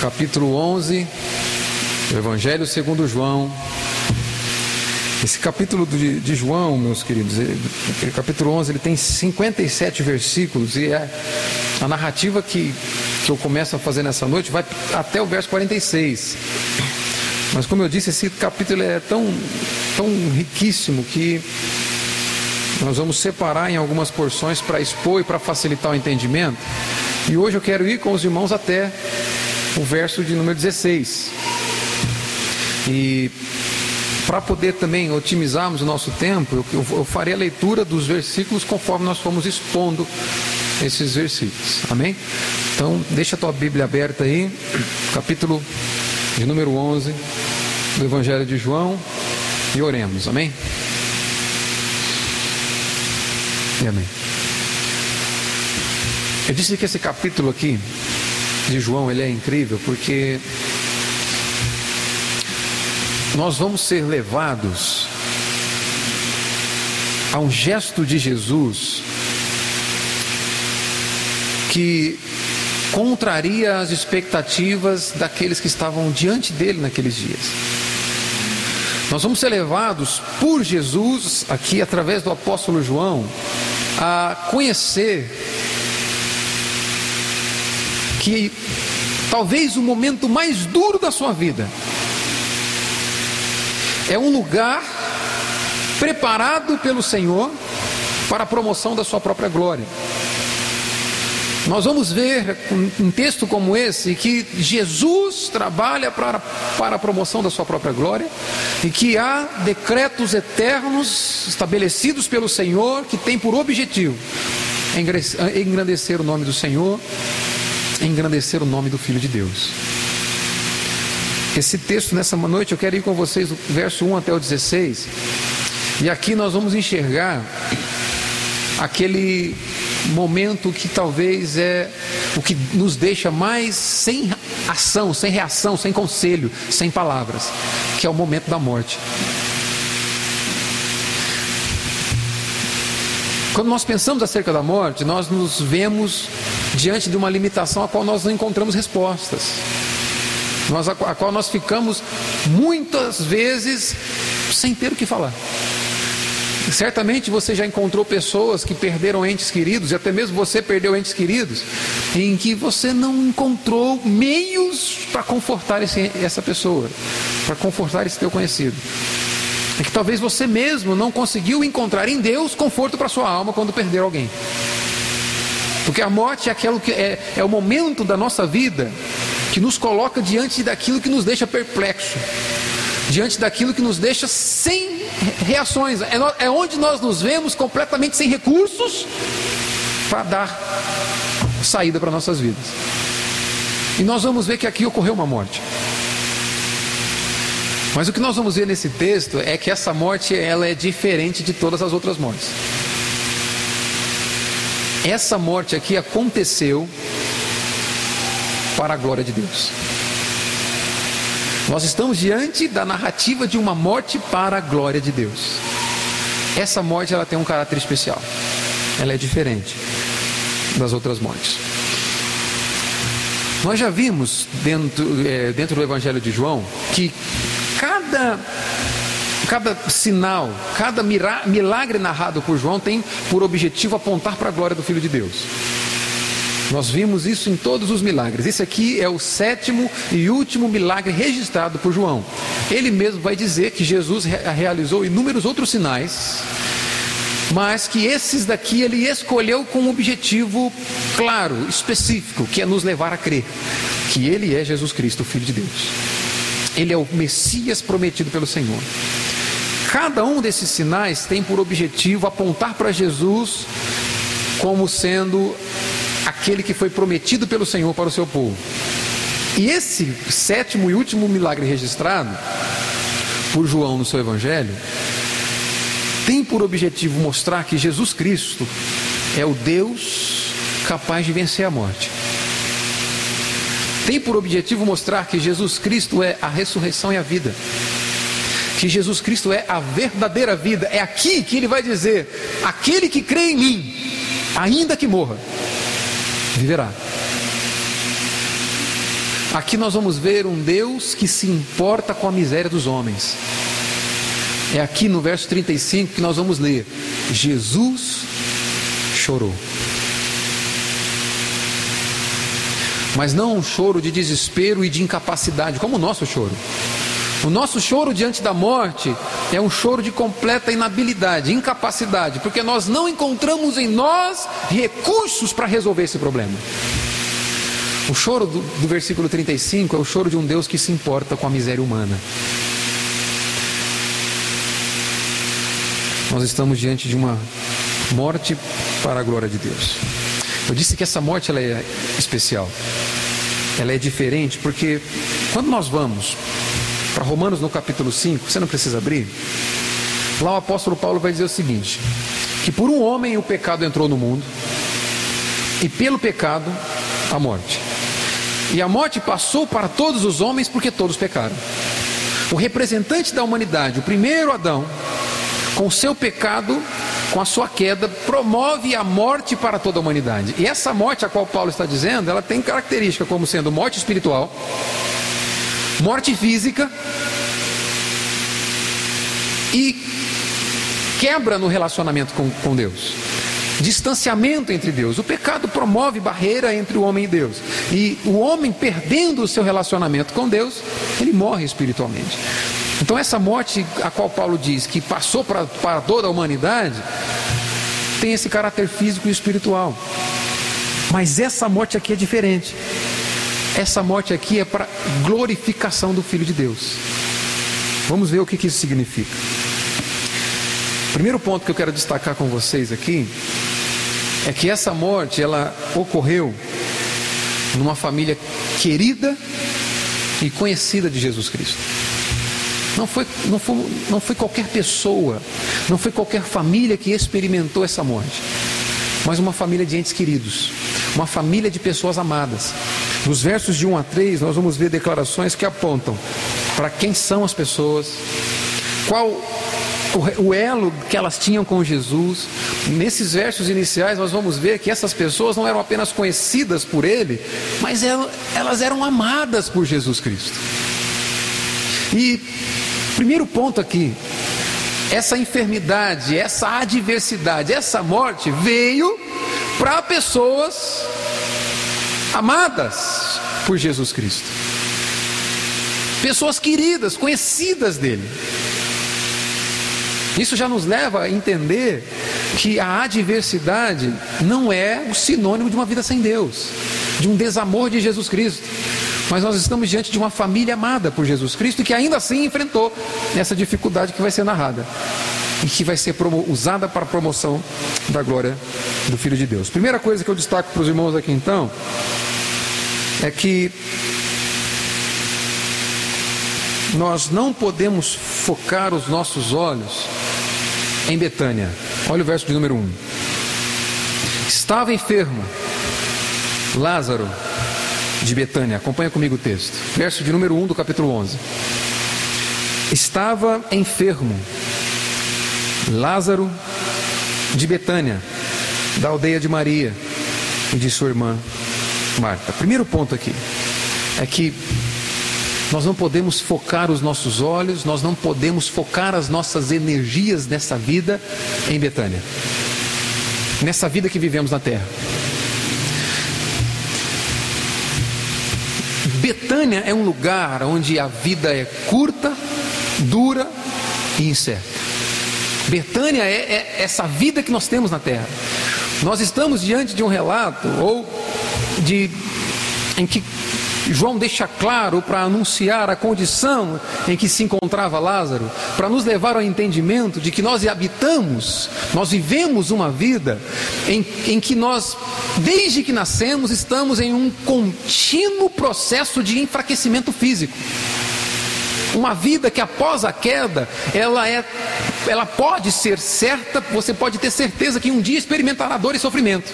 capítulo 11, do Evangelho segundo João. Esse capítulo de, de João, meus queridos, ele, capítulo 11, ele tem 57 versículos e é a narrativa que, que eu começo a fazer nessa noite vai até o verso 46. Mas como eu disse, esse capítulo é tão, tão riquíssimo que nós vamos separar em algumas porções para expor e para facilitar o entendimento. E hoje eu quero ir com os irmãos até o verso de número 16. E para poder também otimizarmos o nosso tempo, eu, eu, farei a leitura dos versículos conforme nós fomos expondo esses versículos. Amém? Então, deixa a tua Bíblia aberta aí, capítulo de número 11 do Evangelho de João, e oremos. Amém? E amém. Eu disse que esse capítulo aqui de João, ele é incrível porque nós vamos ser levados a um gesto de Jesus que contraria as expectativas daqueles que estavam diante dele naqueles dias. Nós vamos ser levados por Jesus, aqui através do apóstolo João, a conhecer que talvez o momento mais duro da sua vida é um lugar preparado pelo Senhor para a promoção da sua própria glória. Nós vamos ver um texto como esse que Jesus trabalha para, para a promoção da sua própria glória e que há decretos eternos estabelecidos pelo Senhor que têm por objetivo engrandecer o nome do Senhor, engrandecer o nome do Filho de Deus. Esse texto nessa noite eu quero ir com vocês verso 1 até o 16. E aqui nós vamos enxergar aquele momento que talvez é o que nos deixa mais sem ação, sem reação, sem conselho, sem palavras, que é o momento da morte. Quando nós pensamos acerca da morte, nós nos vemos diante de uma limitação a qual nós não encontramos respostas. Nós, a qual nós ficamos muitas vezes sem ter o que falar. Certamente você já encontrou pessoas que perderam entes queridos, e até mesmo você perdeu entes queridos, em que você não encontrou meios para confortar esse, essa pessoa, para confortar esse teu conhecido. É que talvez você mesmo não conseguiu encontrar em Deus conforto para sua alma quando perdeu alguém. Porque a morte é aquilo que é, é o momento da nossa vida que nos coloca diante daquilo que nos deixa perplexo, diante daquilo que nos deixa sem reações. É, é onde nós nos vemos completamente sem recursos para dar saída para nossas vidas. E nós vamos ver que aqui ocorreu uma morte. Mas o que nós vamos ver nesse texto é que essa morte ela é diferente de todas as outras mortes. Essa morte aqui aconteceu para a glória de Deus. Nós estamos diante da narrativa de uma morte para a glória de Deus. Essa morte ela tem um caráter especial. Ela é diferente das outras mortes. Nós já vimos dentro, é, dentro do Evangelho de João que cada cada sinal, cada milagre narrado por João tem por objetivo apontar para a glória do Filho de Deus. Nós vimos isso em todos os milagres. Esse aqui é o sétimo e último milagre registrado por João. Ele mesmo vai dizer que Jesus realizou inúmeros outros sinais, mas que esses daqui ele escolheu com um objetivo claro, específico, que é nos levar a crer que ele é Jesus Cristo, o Filho de Deus. Ele é o Messias prometido pelo Senhor. Cada um desses sinais tem por objetivo apontar para Jesus como sendo aquele que foi prometido pelo Senhor para o seu povo. E esse sétimo e último milagre registrado por João no seu evangelho tem por objetivo mostrar que Jesus Cristo é o Deus capaz de vencer a morte. Tem por objetivo mostrar que Jesus Cristo é a ressurreição e a vida. Que Jesus Cristo é a verdadeira vida. É aqui que ele vai dizer: aquele que crê em mim, ainda que morra, viverá. Aqui nós vamos ver um Deus que se importa com a miséria dos homens. É aqui no verso 35 que nós vamos ler: Jesus chorou. Mas não um choro de desespero e de incapacidade, como o nosso choro. O nosso choro diante da morte é um choro de completa inabilidade, incapacidade, porque nós não encontramos em nós recursos para resolver esse problema. O choro do, do, versículo 35 é o choro de um Deus que se importa com a miséria humana. Nós estamos diante de uma morte para a glória de Deus. Eu disse que essa morte ela é especial. Ela é diferente porque quando nós vamos para Romanos no capítulo 5, você não precisa abrir. Lá o apóstolo Paulo vai dizer o seguinte: que por um homem o pecado entrou no mundo, e pelo pecado a morte. E a morte passou para todos os homens porque todos pecaram. O representante da humanidade, o primeiro Adão, com seu pecado, com a sua queda, promove a morte para toda a humanidade. E essa morte a qual Paulo está dizendo, ela tem característica como sendo morte espiritual, morte física e quebra no relacionamento com, com Deus distanciamento entre Deus. O pecado promove barreira entre o homem e Deus. E o homem, perdendo o seu relacionamento com Deus, ele morre espiritualmente. Então, essa morte a qual Paulo diz que passou para, para toda a humanidade, tem esse caráter físico e espiritual. Mas essa morte aqui é diferente. Essa morte aqui é para glorificação do Filho de Deus. Vamos ver o que, que isso significa. Primeiro ponto que eu quero destacar com vocês aqui é que essa morte ela ocorreu numa família querida e conhecida de Jesus Cristo. Não foi, não, foi, não foi qualquer pessoa, não foi qualquer família que experimentou essa morte, mas uma família de entes queridos, uma família de pessoas amadas. Nos versos de 1 a 3, nós vamos ver declarações que apontam para quem são as pessoas, qual o elo que elas tinham com Jesus. Nesses versos iniciais, nós vamos ver que essas pessoas não eram apenas conhecidas por Ele, mas elas eram amadas por Jesus Cristo. E, primeiro ponto aqui, essa enfermidade, essa adversidade, essa morte veio para pessoas amadas por Jesus Cristo. Pessoas queridas, conhecidas dele. Isso já nos leva a entender que a adversidade não é o sinônimo de uma vida sem Deus, de um desamor de Jesus Cristo. Mas nós estamos diante de uma família amada por Jesus Cristo e que ainda assim enfrentou essa dificuldade que vai ser narrada e que vai ser usada para a promoção da glória do Filho de Deus. Primeira coisa que eu destaco para os irmãos aqui então é que nós não podemos focar os nossos olhos em Betânia. Olha o verso de número 1. Estava enfermo Lázaro de Betânia. Acompanha comigo o texto. Verso de número 1 do capítulo 11. Estava enfermo Lázaro de Betânia, da aldeia de Maria e de sua irmã Marta. Primeiro ponto aqui é que nós não podemos focar os nossos olhos, nós não podemos focar as nossas energias nessa vida em Betânia, nessa vida que vivemos na terra. Betânia é um lugar onde a vida é curta, dura e incerta. Betânia é, é essa vida que nós temos na terra. Nós estamos diante de um relato ou de em que João deixa claro para anunciar a condição em que se encontrava Lázaro, para nos levar ao entendimento de que nós habitamos, nós vivemos uma vida em, em que nós, desde que nascemos, estamos em um contínuo processo de enfraquecimento físico. Uma vida que após a queda, ela é ela pode ser certa, você pode ter certeza que um dia experimentará dor e sofrimento.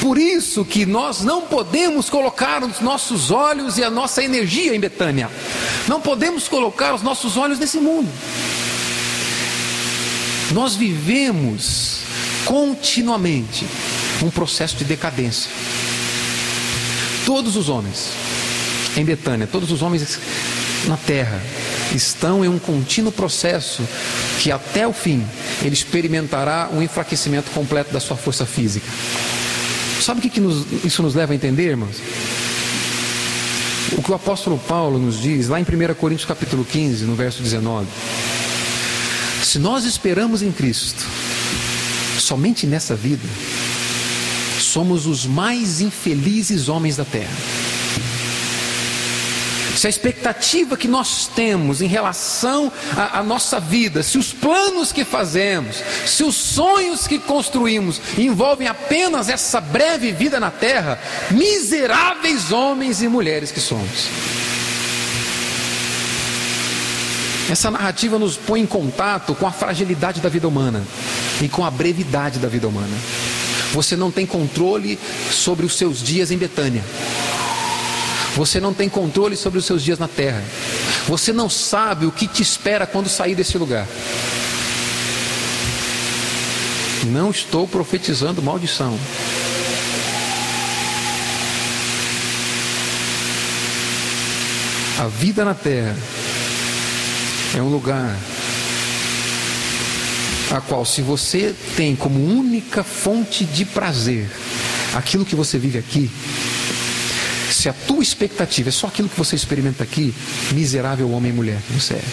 Por isso que nós não podemos colocar os nossos olhos e a nossa energia em Betânia. Não podemos colocar os nossos olhos nesse mundo. Nós vivemos continuamente um processo de decadência. Todos os homens, em Betânia, todos os homens na terra, estão em um contínuo processo que até o fim ele experimentará um enfraquecimento completo da sua força física. Sabe o que, que nos, isso nos leva a entender, irmãos? O que o apóstolo Paulo nos diz lá em 1 Coríntios capítulo 15, no verso 19. Se nós esperamos em Cristo, somente nessa vida, somos os mais infelizes homens da terra se a expectativa que nós temos em relação à, nossa vida, se os planos que fazemos, se os sonhos que construímos envolvem apenas essa breve vida na terra, miseráveis homens e mulheres que somos. Essa narrativa nos põe em contato com a fragilidade da vida humana e com a brevidade da vida humana. Você não tem controle sobre os seus dias em Betânia. Você não tem controle sobre os seus dias na terra. Você não sabe o que te espera quando sair desse lugar. Não estou profetizando maldição. A vida na terra é um lugar a qual, se você tem como única fonte de prazer aquilo que você vive aqui, se a tua expectativa é só aquilo que você experimenta aqui, miserável homem e mulher que você é.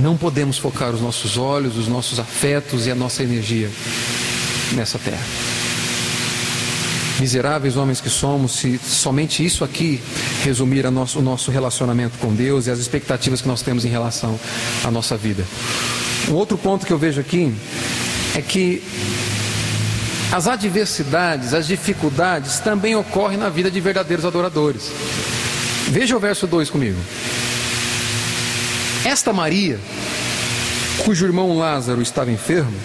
Não podemos focar os nossos olhos, os nossos afetos e a nossa energia nessa terra. Miseráveis homens que somos, se somente isso aqui resumir nosso, o nosso relacionamento com Deus e as expectativas que nós temos em relação à nossa vida. Um outro ponto que eu vejo aqui é que as adversidades, as dificuldades também ocorrem na vida de verdadeiros adoradores. Veja o verso 2 comigo. Esta Maria, cujo irmão Lázaro estava enfermo,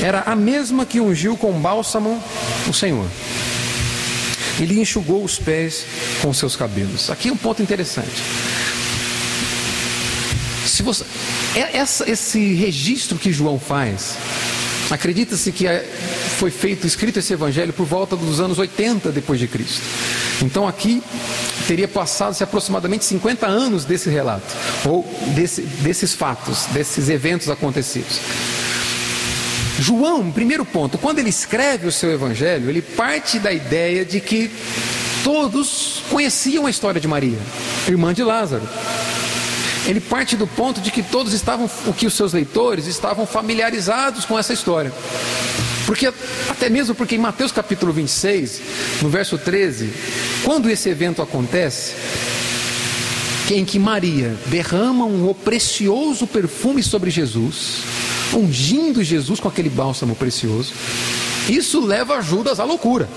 era a mesma que ungiu com bálsamo o Senhor. E lhe enxugou os pés com seus cabelos. Aqui é um ponto interessante. Se você, é essa, esse registro que João faz, acredita-se que é foi feito, escrito esse evangelho por volta dos anos 80 depois de Cristo. Então aqui teria passado-se aproximadamente 50 anos desse relato, ou desse, desses fatos, desses eventos acontecidos. João, primeiro ponto, quando ele escreve o seu evangelho, ele parte da ideia de que todos conheciam a história de Maria, irmã de Lázaro. Ele parte do ponto de que todos estavam, o que os seus leitores estavam familiarizados com essa história. Porque, até mesmo porque em Mateus capítulo 26, no verso 13, quando esse evento acontece, em que Maria derrama um precioso perfume sobre Jesus, ungindo Jesus com aquele bálsamo precioso, isso leva Judas à loucura.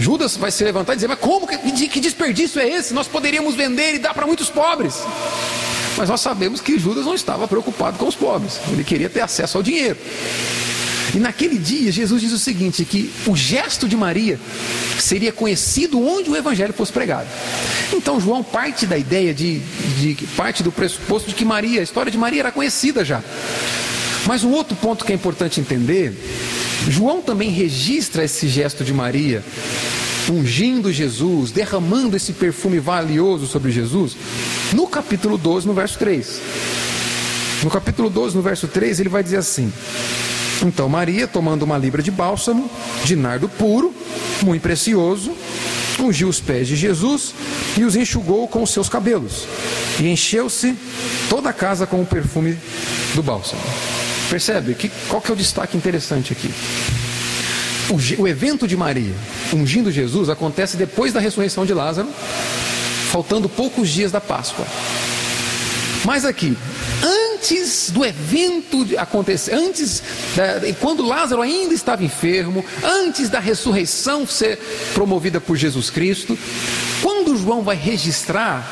Judas vai se levantar e dizer: Mas como? Que desperdício é esse? Nós poderíamos vender e dar para muitos pobres. Mas nós sabemos que Judas não estava preocupado com os pobres, ele queria ter acesso ao dinheiro. E naquele dia, Jesus diz o seguinte: que o gesto de Maria seria conhecido onde o evangelho fosse pregado. Então, João parte da ideia de, de parte do pressuposto de que Maria, a história de Maria era conhecida já. Mas um outro ponto que é importante entender: João também registra esse gesto de Maria ungindo Jesus, derramando esse perfume valioso sobre Jesus, no capítulo 12, no verso 3. No capítulo 12, no verso 3, ele vai dizer assim: então Maria, tomando uma libra de bálsamo, de nardo puro, muito precioso, ungiu os pés de Jesus e os enxugou com os seus cabelos, e encheu-se toda a casa com o perfume do bálsamo. Percebe? Que, qual que é o destaque interessante aqui? O, o evento de Maria ungindo Jesus acontece depois da ressurreição de Lázaro, faltando poucos dias da Páscoa. Mas aqui, antes do evento acontecer, antes da, quando Lázaro ainda estava enfermo, antes da ressurreição ser promovida por Jesus Cristo, quando João vai registrar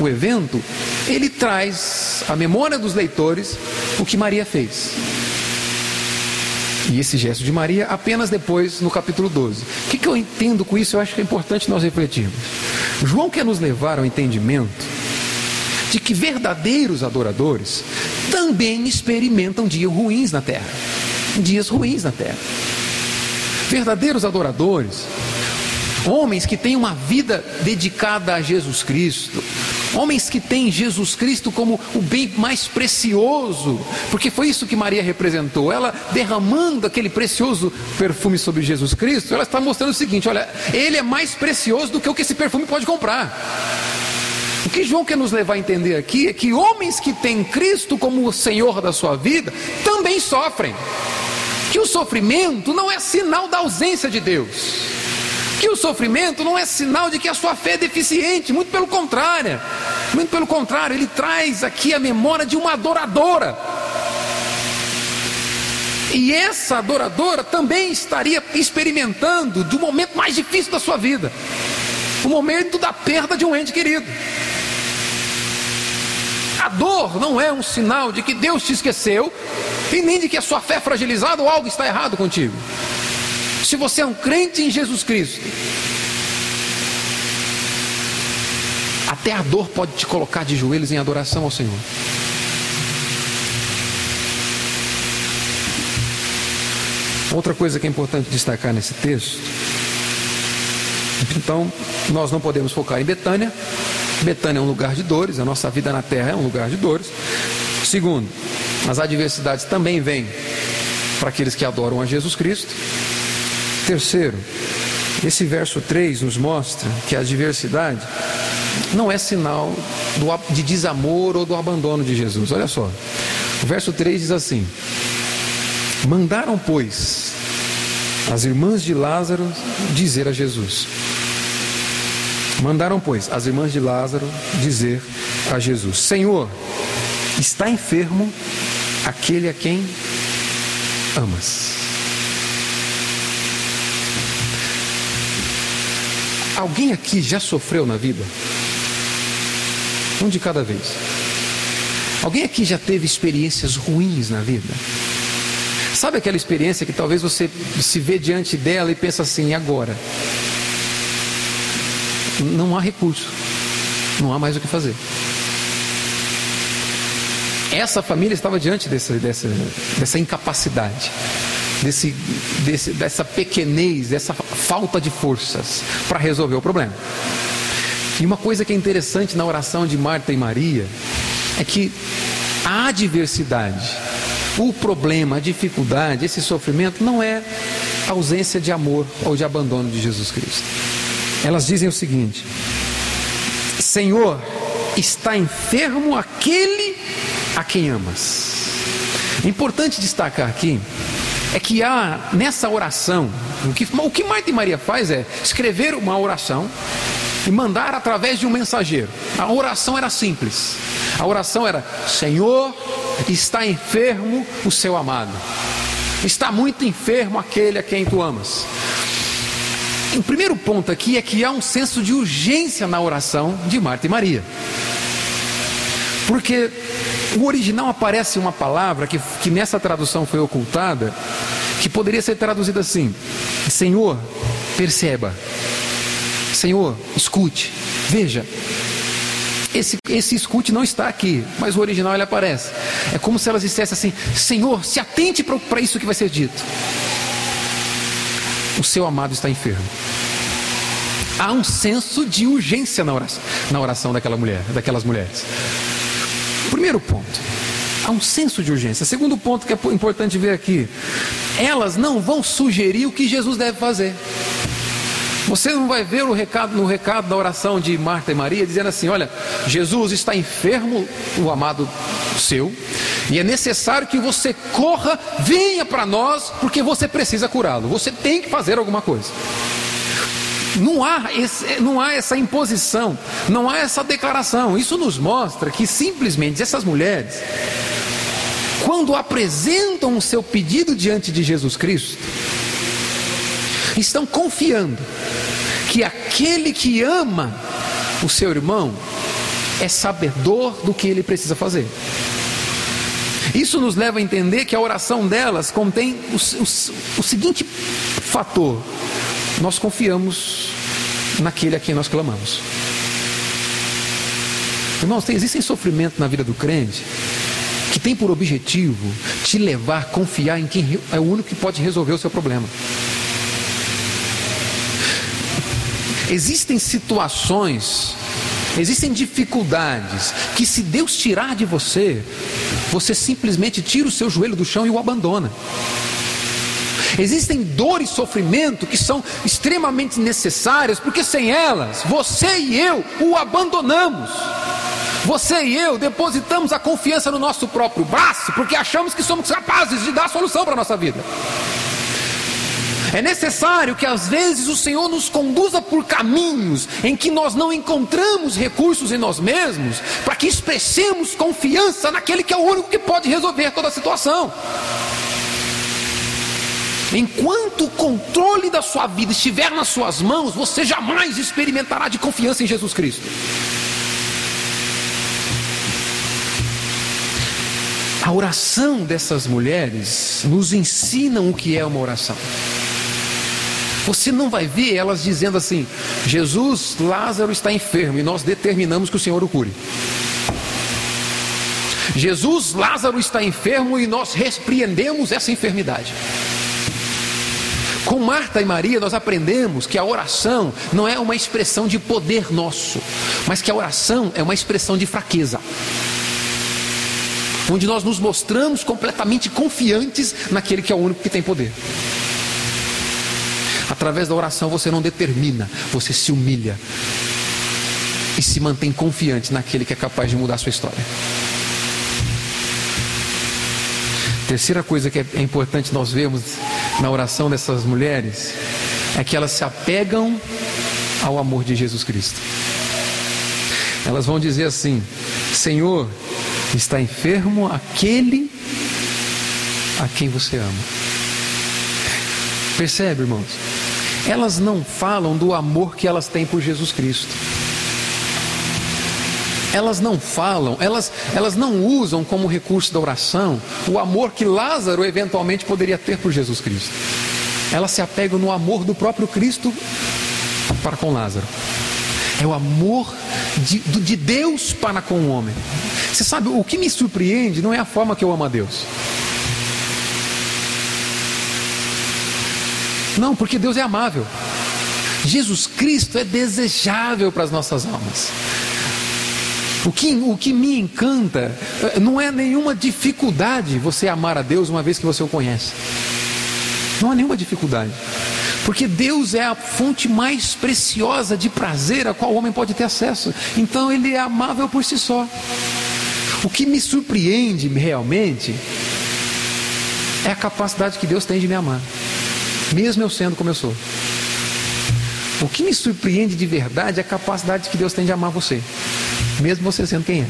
o evento, ele traz à memória dos leitores o que Maria fez. E esse gesto de Maria apenas depois no capítulo 12. O que, que eu entendo com isso? Eu acho que é importante nós refletirmos. João quer nos levar ao entendimento de que verdadeiros adoradores também experimentam dias ruins na terra. Dias ruins na terra. Verdadeiros adoradores, homens que têm uma vida dedicada a Jesus Cristo, homens que têm Jesus Cristo como o bem mais precioso, porque foi isso que Maria representou. Ela derramando aquele precioso perfume sobre Jesus Cristo, ela está mostrando o seguinte: olha, ele é mais precioso do que o que esse perfume pode comprar. O que João quer nos levar a entender aqui é que homens que têm Cristo como o Senhor da sua vida também sofrem. Que o sofrimento não é sinal da ausência de Deus que o sofrimento não é sinal de que a sua fé é deficiente, muito pelo contrário. Muito pelo contrário, ele traz aqui a memória de uma adoradora. E essa adoradora também estaria experimentando do momento mais difícil da sua vida o momento da perda de um ente querido. A dor não é um sinal de que Deus te esqueceu e nem de que a sua fé é fragilizada ou algo está errado contigo. Se você é um crente em Jesus Cristo, até a dor pode te colocar de joelhos em adoração ao Senhor. Outra coisa que é importante destacar nesse texto. Então, nós não podemos focar em Betânia. Betânia é um lugar de dores, a nossa vida na terra é um lugar de dores. Segundo, as adversidades também vêm para aqueles que adoram a Jesus Cristo. Terceiro, esse verso 3 nos mostra que a adversidade não é sinal do, de desamor ou do abandono de Jesus. Olha só, o verso 3 diz assim: Mandaram, pois, as irmãs de Lázaro dizer a Jesus. Mandaram, pois, as irmãs de Lázaro dizer a Jesus: Senhor, está enfermo aquele a quem amas. Alguém aqui já sofreu na vida? Um de cada vez. Alguém aqui já teve experiências ruins na vida? Sabe aquela experiência que talvez você se vê diante dela e pensa assim, e agora? Não há recurso, não há mais o que fazer. Essa família estava diante dessa, dessa, dessa incapacidade desse, desse, dessa pequenez, dessa falta de forças para resolver o problema. E uma coisa que é interessante na oração de Marta e Maria é que a adversidade, o problema, a dificuldade, esse sofrimento não é ausência de amor ou de abandono de Jesus Cristo. Elas dizem o seguinte: Senhor, está enfermo aquele a quem amas. Importante destacar aqui é que há nessa oração, o que, o que Marta e Maria faz é escrever uma oração e mandar através de um mensageiro. A oração era simples. A oração era: Senhor, está enfermo o seu amado. Está muito enfermo aquele a quem tu amas. O primeiro ponto aqui é que há um senso de urgência na oração de Marta e Maria. Porque o original aparece uma palavra que, que nessa tradução foi ocultada, que poderia ser traduzida assim: Senhor, perceba. Senhor, escute. Veja. Esse, esse escute não está aqui, mas o original ele aparece. É como se elas dissessem assim: Senhor, se atente para isso que vai ser dito. O seu amado está enfermo. Há um senso de urgência na oração, na oração daquela mulher, daquelas mulheres. Primeiro ponto, há um senso de urgência. Segundo ponto que é importante ver aqui, elas não vão sugerir o que Jesus deve fazer. Você não vai ver o recado, no recado da oração de Marta e Maria dizendo assim: olha, Jesus está enfermo, o amado seu, e é necessário que você corra, venha para nós, porque você precisa curá-lo. Você tem que fazer alguma coisa. Não há, esse, não há essa imposição, não há essa declaração. Isso nos mostra que simplesmente essas mulheres, quando apresentam o seu pedido diante de Jesus Cristo, estão confiando que aquele que ama o seu irmão é sabedor do que ele precisa fazer. Isso nos leva a entender que a oração delas contém o, o, o seguinte fator: nós confiamos naquele a quem nós clamamos. Irmãos, tem, existem sofrimentos na vida do crente que tem por objetivo te levar a confiar em quem é o único que pode resolver o seu problema. Existem situações, existem dificuldades que, se Deus tirar de você, você simplesmente tira o seu joelho do chão e o abandona. Existem dor e sofrimento que são extremamente necessárias, porque sem elas, você e eu o abandonamos. Você e eu depositamos a confiança no nosso próprio braço, porque achamos que somos capazes de dar a solução para a nossa vida. É necessário que às vezes o Senhor nos conduza por caminhos em que nós não encontramos recursos em nós mesmos, para que expressemos confiança naquele que é o único que pode resolver toda a situação. Enquanto o controle da sua vida estiver nas suas mãos, você jamais experimentará de confiança em Jesus Cristo. A oração dessas mulheres nos ensinam o que é uma oração. Você não vai ver elas dizendo assim: Jesus, Lázaro está enfermo e nós determinamos que o Senhor o cure. Jesus, Lázaro está enfermo e nós repreendemos essa enfermidade. Com Marta e Maria, nós aprendemos que a oração não é uma expressão de poder nosso, mas que a oração é uma expressão de fraqueza. Onde nós nos mostramos completamente confiantes naquele que é o único que tem poder. Através da oração você não determina, você se humilha e se mantém confiante naquele que é capaz de mudar a sua história. Terceira coisa que é importante nós vermos na oração dessas mulheres é que elas se apegam ao amor de Jesus Cristo. Elas vão dizer assim: Senhor, está enfermo aquele a quem você ama. Percebe, irmãos? Elas não falam do amor que elas têm por Jesus Cristo elas não falam, elas, elas não usam como recurso da oração o amor que Lázaro eventualmente poderia ter por Jesus Cristo. Elas se apegam no amor do próprio Cristo para com Lázaro. É o amor de, de Deus para com o homem. Você sabe, o que me surpreende não é a forma que eu amo a Deus. Não, porque Deus é amável. Jesus Cristo é desejável para as nossas almas. O que, o que me encanta eh, não é nenhuma dificuldade você amar a Deus uma vez que você o conhece. Não há nenhuma dificuldade. Porque Deus é a fonte mais preciosa de prazer a qual o homem pode ter acesso. Então ele é amável por si só. O que me surpreende realmente é a capacidade que Deus tem de me amar, mesmo eu sendo como eu sou. O que me surpreende de verdade é a capacidade que Deus tem de amar você mesmo você sendo quem é.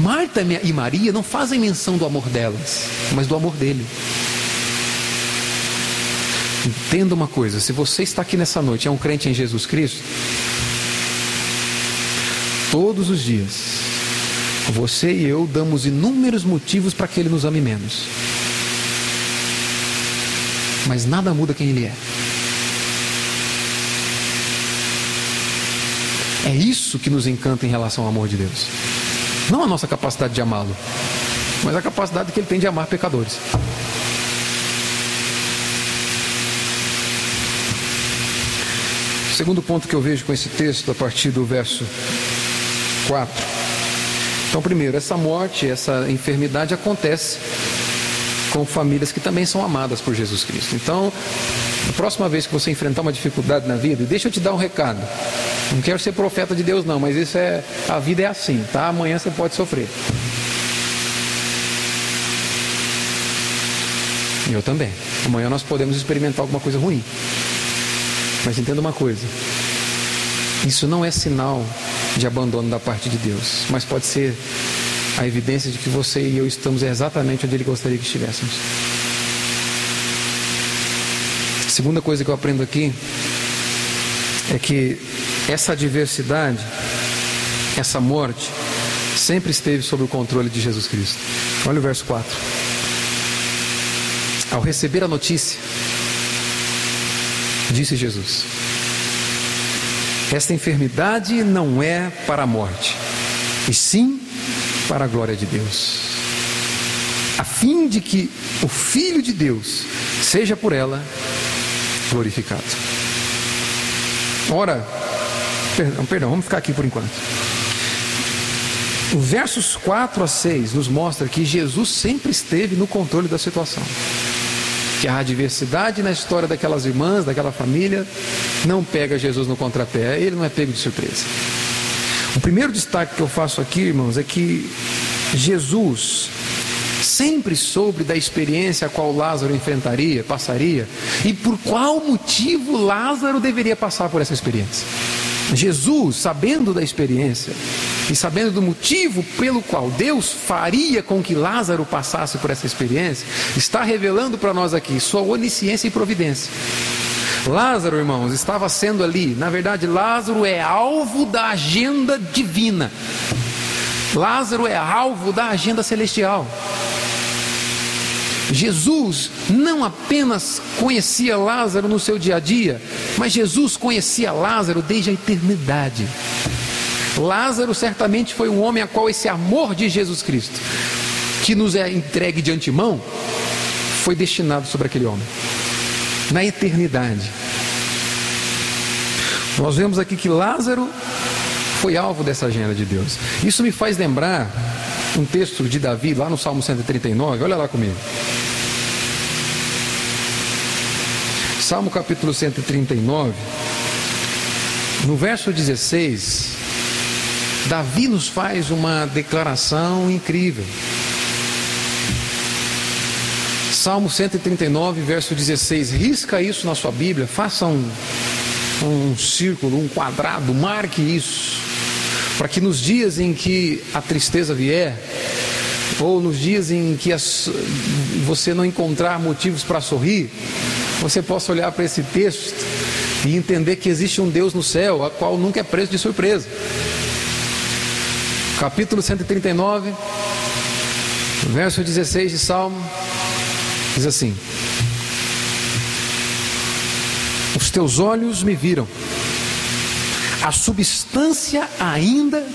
Marta e Maria não fazem menção do amor delas, mas do amor dele. Entenda uma coisa: se você está aqui nessa noite, é um crente em Jesus Cristo, todos os dias, você e eu damos inúmeros motivos para que ele nos ame menos. Mas nada muda quem ele é. É isso que nos encanta em relação ao amor de Deus. Não a nossa capacidade de amá-lo, mas a capacidade que ele tem de amar pecadores. Segundo ponto que eu vejo com esse texto, a partir do verso 4. Então, primeiro, essa morte, essa enfermidade acontece com famílias que também são amadas por Jesus Cristo. Então, a próxima vez que você enfrentar uma dificuldade na vida, deixa eu te dar um recado. Não quero ser profeta de Deus, não, mas isso é. A vida é assim, tá? Amanhã você pode sofrer. Eu também. Amanhã nós podemos experimentar alguma coisa ruim. Mas entenda uma coisa: isso não é sinal de abandono da parte de Deus, mas pode ser a evidência de que você e eu estamos exatamente onde Ele gostaria que estivéssemos. Segunda coisa que eu aprendo aqui é que essa adversidade, essa morte, sempre esteve sob o controle de Jesus Cristo. Olha o verso 4. Ao receber a notícia, disse Jesus: Esta enfermidade não é para a morte, e sim para a glória de Deus, a fim de que o Filho de Deus seja por ela glorificado. Ora, perdão, perdão, vamos ficar aqui por enquanto. Os versos 4 a 6 nos mostra que Jesus sempre esteve no controle da situação. Que a adversidade na história daquelas irmãs, daquela família, não pega Jesus no contrapé, ele não é pego de surpresa. O primeiro destaque que eu faço aqui, irmãos, é que Jesus sempre soube da experiência a qual Lázaro enfrentaria, passaria, e por qual motivo Lázaro deveria passar por essa experiência. Jesus, sabendo da experiência e sabendo do motivo pelo qual Deus faria com que Lázaro passasse por essa experiência, está revelando para nós aqui sua onisciência e providência. Lázaro, irmãos, estava sendo ali, na verdade, Lázaro é alvo da agenda divina. Lázaro é alvo da agenda celestial. Jesus não apenas conhecia Lázaro no seu dia a dia, mas Jesus conhecia Lázaro desde a eternidade. Lázaro certamente foi um homem a qual esse amor de Jesus Cristo, que nos é entregue de antemão, foi destinado sobre aquele homem, na eternidade. Nós vemos aqui que Lázaro foi alvo dessa agenda de Deus. Isso me faz lembrar um texto de Davi, lá no Salmo 139, olha lá comigo. Salmo capítulo 139, no verso 16, Davi nos faz uma declaração incrível. Salmo 139, verso 16. Risca isso na sua Bíblia, faça um, um círculo, um quadrado, marque isso para que nos dias em que a tristeza vier, ou nos dias em que as, você não encontrar motivos para sorrir, você possa olhar para esse texto e entender que existe um Deus no céu, a qual nunca é preso de surpresa. Capítulo 139, verso 16 de Salmo, diz assim: Os teus olhos me viram a substância ainda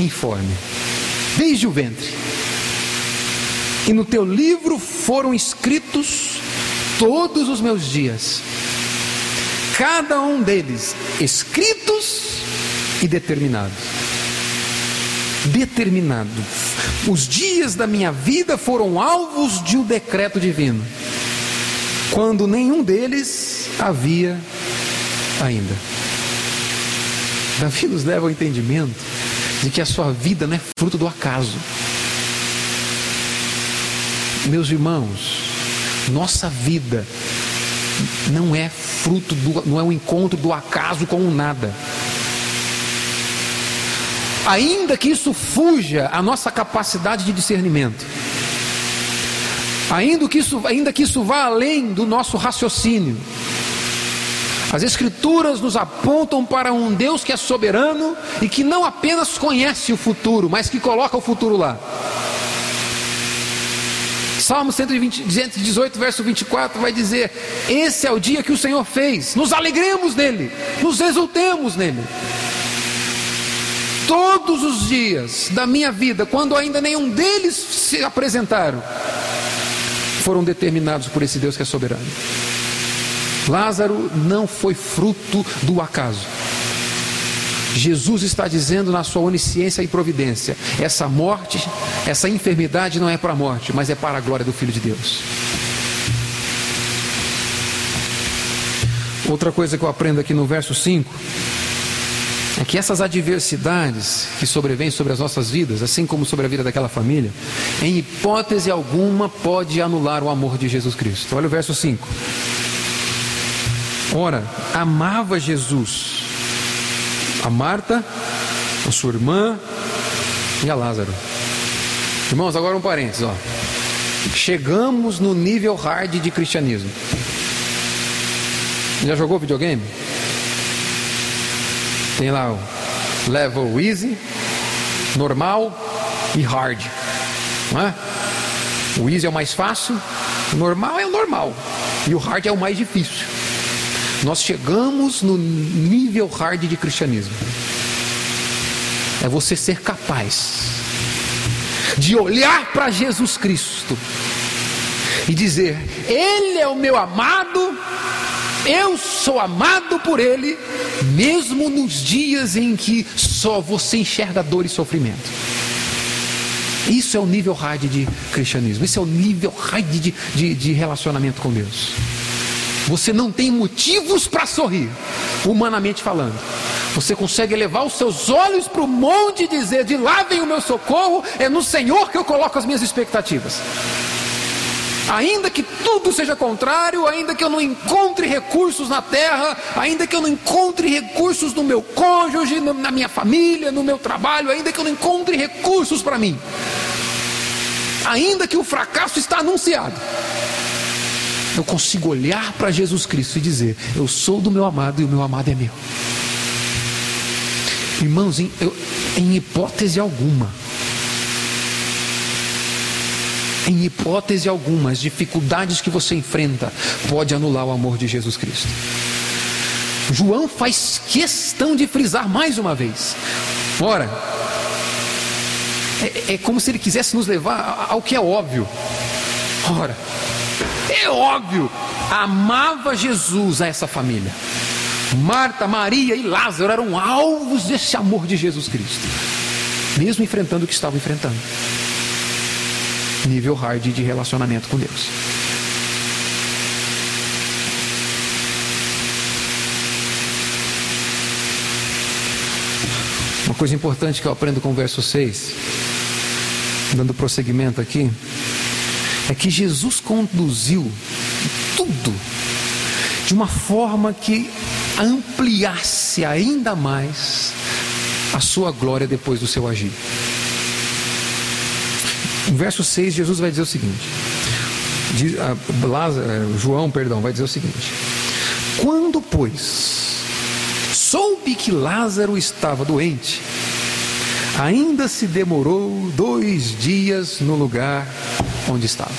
informe, desde o ventre. E no teu livro foram escritos todos os meus dias, cada um deles escritos e determinados. Determinado. Os dias da minha vida foram alvos de um decreto divino, quando nenhum deles havia ainda. Davi nos leva ao entendimento de que a sua vida não é fruto do acaso. Meus irmãos, nossa vida não é fruto do, não é um encontro do acaso com o nada. Ainda que isso fuja a nossa capacidade de discernimento, ainda que isso, ainda que isso vá além do nosso raciocínio, as Escrituras nos apontam para um Deus que é soberano e que não apenas conhece o futuro, mas que coloca o futuro lá. Salmo 118, verso 24 vai dizer: Esse é o dia que o Senhor fez, nos alegremos nele, nos exultemos nele. Todos os dias da minha vida, quando ainda nenhum deles se apresentaram, foram determinados por esse Deus que é soberano. Lázaro não foi fruto do acaso. Jesus está dizendo na sua onisciência e providência: essa morte, essa enfermidade não é para a morte, mas é para a glória do Filho de Deus. Outra coisa que eu aprendo aqui no verso 5 é que essas adversidades que sobrevêm sobre as nossas vidas, assim como sobre a vida daquela família, em hipótese alguma pode anular o amor de Jesus Cristo. Olha o verso 5. Ora, amava Jesus a Marta, a sua irmã e a Lázaro. Irmãos, agora um parênteses, ó. Chegamos no nível hard de cristianismo. Já jogou videogame? Tem lá o level easy, normal e hard. Não é? O easy é o mais fácil, o normal é o normal e o hard é o mais difícil. Nós chegamos no nível hard de cristianismo. É você ser capaz de olhar para Jesus Cristo e dizer: Ele é o meu amado, eu sou amado por Ele, mesmo nos dias em que só você enxerga dor e sofrimento. Isso é o nível hard de cristianismo, isso é o nível hard de, de, de relacionamento com Deus. Você não tem motivos para sorrir, humanamente falando. Você consegue elevar os seus olhos para o monte e dizer: De lá vem o meu socorro, é no Senhor que eu coloco as minhas expectativas. Ainda que tudo seja contrário, ainda que eu não encontre recursos na terra, ainda que eu não encontre recursos no meu cônjuge, na minha família, no meu trabalho, ainda que eu não encontre recursos para mim, ainda que o fracasso está anunciado, eu consigo olhar para Jesus Cristo e dizer: Eu sou do meu amado e o meu amado é meu. Irmãos, em, eu, em hipótese alguma, em hipótese alguma, as dificuldades que você enfrenta pode anular o amor de Jesus Cristo. João faz questão de frisar mais uma vez. Ora, é, é como se ele quisesse nos levar ao que é óbvio. Ora, é óbvio, amava Jesus a essa família. Marta, Maria e Lázaro eram alvos desse amor de Jesus Cristo, mesmo enfrentando o que estavam enfrentando nível hard de relacionamento com Deus. Uma coisa importante que eu aprendo com o verso 6, dando prosseguimento aqui, é que Jesus conduziu tudo de uma forma que ampliasse ainda mais a sua glória depois do seu agir. No verso 6, Jesus vai dizer o seguinte: diz, a, Lázaro, é, João, perdão, vai dizer o seguinte: Quando, pois, soube que Lázaro estava doente, ainda se demorou dois dias no lugar onde estava.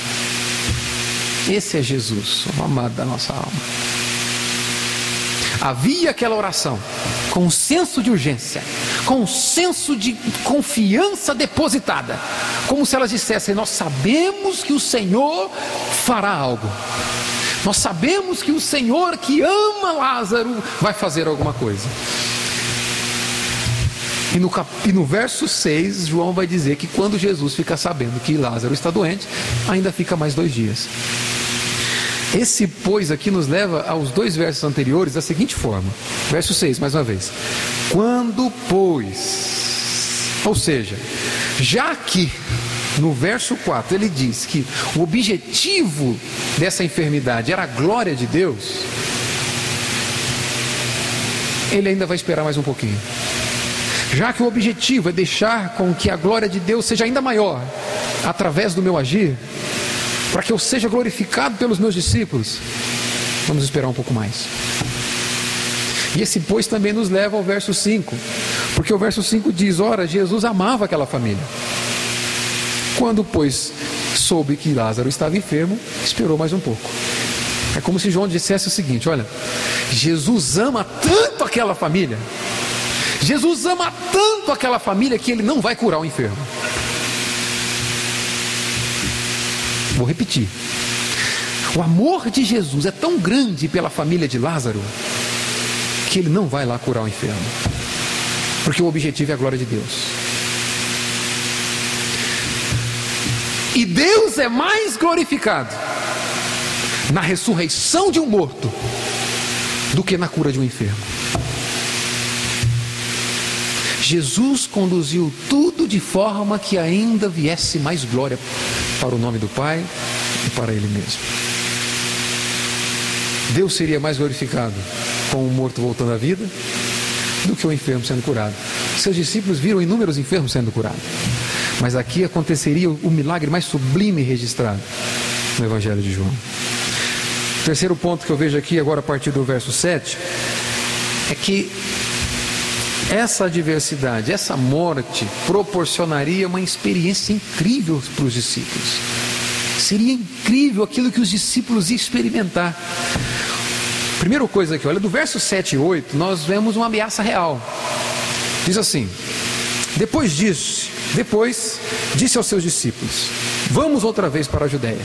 Esse é Jesus, o amado da nossa alma. Havia aquela oração com um senso de urgência, com um senso de confiança depositada, como se elas dissessem: Nós sabemos que o Senhor fará algo. Nós sabemos que o Senhor que ama Lázaro vai fazer alguma coisa. E no, cap... e no verso 6, João vai dizer que quando Jesus fica sabendo que Lázaro está doente, ainda fica mais dois dias. Esse pois aqui nos leva aos dois versos anteriores da seguinte forma. Verso 6, mais uma vez. Quando pois, ou seja, já que no verso 4 ele diz que o objetivo dessa enfermidade era a glória de Deus, ele ainda vai esperar mais um pouquinho. Já que o objetivo é deixar com que a glória de Deus seja ainda maior através do meu agir, para que eu seja glorificado pelos meus discípulos. Vamos esperar um pouco mais. E esse pois também nos leva ao verso 5, porque o verso 5 diz: Ora, Jesus amava aquela família. Quando, pois, soube que Lázaro estava enfermo, esperou mais um pouco. É como se João dissesse o seguinte: Olha, Jesus ama tanto aquela família, Jesus ama tanto aquela família que ele não vai curar o enfermo. Vou repetir. O amor de Jesus é tão grande pela família de Lázaro que ele não vai lá curar o enfermo. Porque o objetivo é a glória de Deus. E Deus é mais glorificado na ressurreição de um morto do que na cura de um enfermo. Jesus conduziu tudo de forma que ainda viesse mais glória para o nome do Pai e para Ele mesmo. Deus seria mais glorificado com o morto voltando à vida do que o enfermo sendo curado. Seus discípulos viram inúmeros enfermos sendo curados. Mas aqui aconteceria o milagre mais sublime registrado no Evangelho de João. O terceiro ponto que eu vejo aqui, agora a partir do verso 7, é que essa adversidade, essa morte, proporcionaria uma experiência incrível para os discípulos. Seria incrível aquilo que os discípulos iam experimentar. Primeira coisa aqui, olha, do verso 7 e 8, nós vemos uma ameaça real. Diz assim: Depois disso, depois disse aos seus discípulos: Vamos outra vez para a Judéia.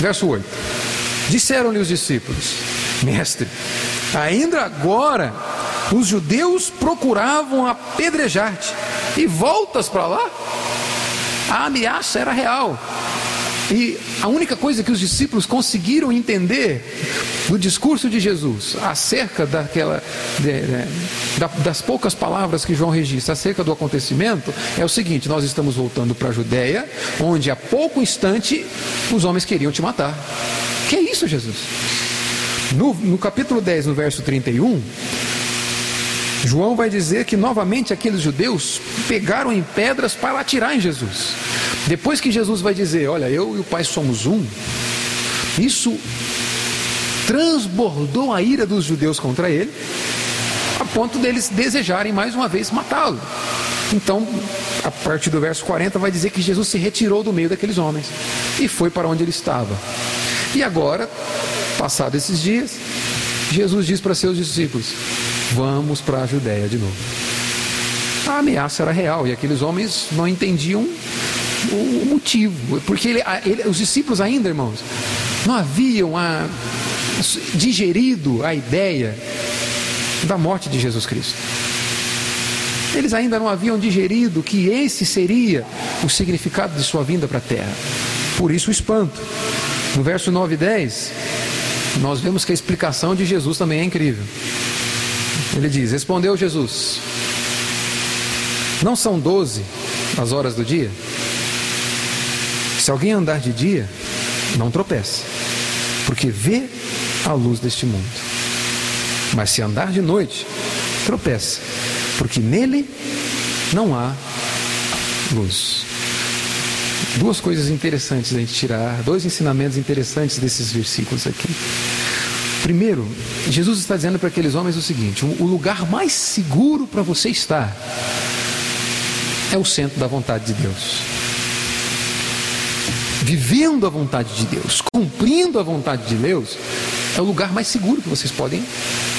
Verso 8: Disseram-lhe os discípulos: Mestre, ainda agora os judeus procuravam apedrejar-te e voltas para lá? A ameaça era real. E a única coisa que os discípulos conseguiram entender do discurso de Jesus acerca daquela de, de, das poucas palavras que João registra acerca do acontecimento é o seguinte: nós estamos voltando para a Judéia, onde há pouco instante os homens queriam te matar. Que é isso, Jesus? No, no capítulo 10, no verso 31, João vai dizer que novamente aqueles judeus pegaram em pedras para atirar em Jesus. Depois que Jesus vai dizer: Olha, eu e o Pai somos um, isso transbordou a ira dos judeus contra ele, a ponto deles desejarem mais uma vez matá-lo. Então, a partir do verso 40, vai dizer que Jesus se retirou do meio daqueles homens e foi para onde ele estava. E agora, passados esses dias, Jesus diz para seus discípulos: Vamos para a Judéia de novo. A ameaça era real e aqueles homens não entendiam o motivo, porque ele, ele, os discípulos ainda, irmãos, não haviam a, digerido a ideia da morte de Jesus Cristo. Eles ainda não haviam digerido que esse seria o significado de sua vinda para a terra. Por isso o espanto. No verso 9 e 10, nós vemos que a explicação de Jesus também é incrível. Ele diz: Respondeu Jesus: Não são doze as horas do dia? Se alguém andar de dia, não tropece, porque vê a luz deste mundo. Mas se andar de noite, tropece, porque nele não há luz. Duas coisas interessantes a gente tirar, dois ensinamentos interessantes desses versículos aqui. Primeiro, Jesus está dizendo para aqueles homens o seguinte: o lugar mais seguro para você estar é o centro da vontade de Deus vivendo a vontade de Deus, cumprindo a vontade de Deus, é o lugar mais seguro que vocês podem